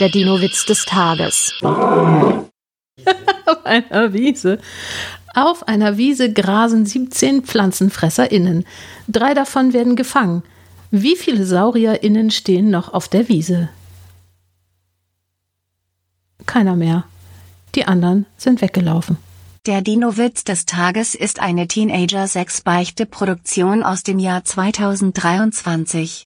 Der Dino-Witz des Tages. auf einer Wiese. Auf einer Wiese grasen 17 PflanzenfresserInnen. Drei davon werden gefangen. Wie viele SaurierInnen stehen noch auf der Wiese? Keiner mehr. Die anderen sind weggelaufen. Der Dino-Witz des Tages ist eine Teenager-6-Beichte-Produktion aus dem Jahr 2023.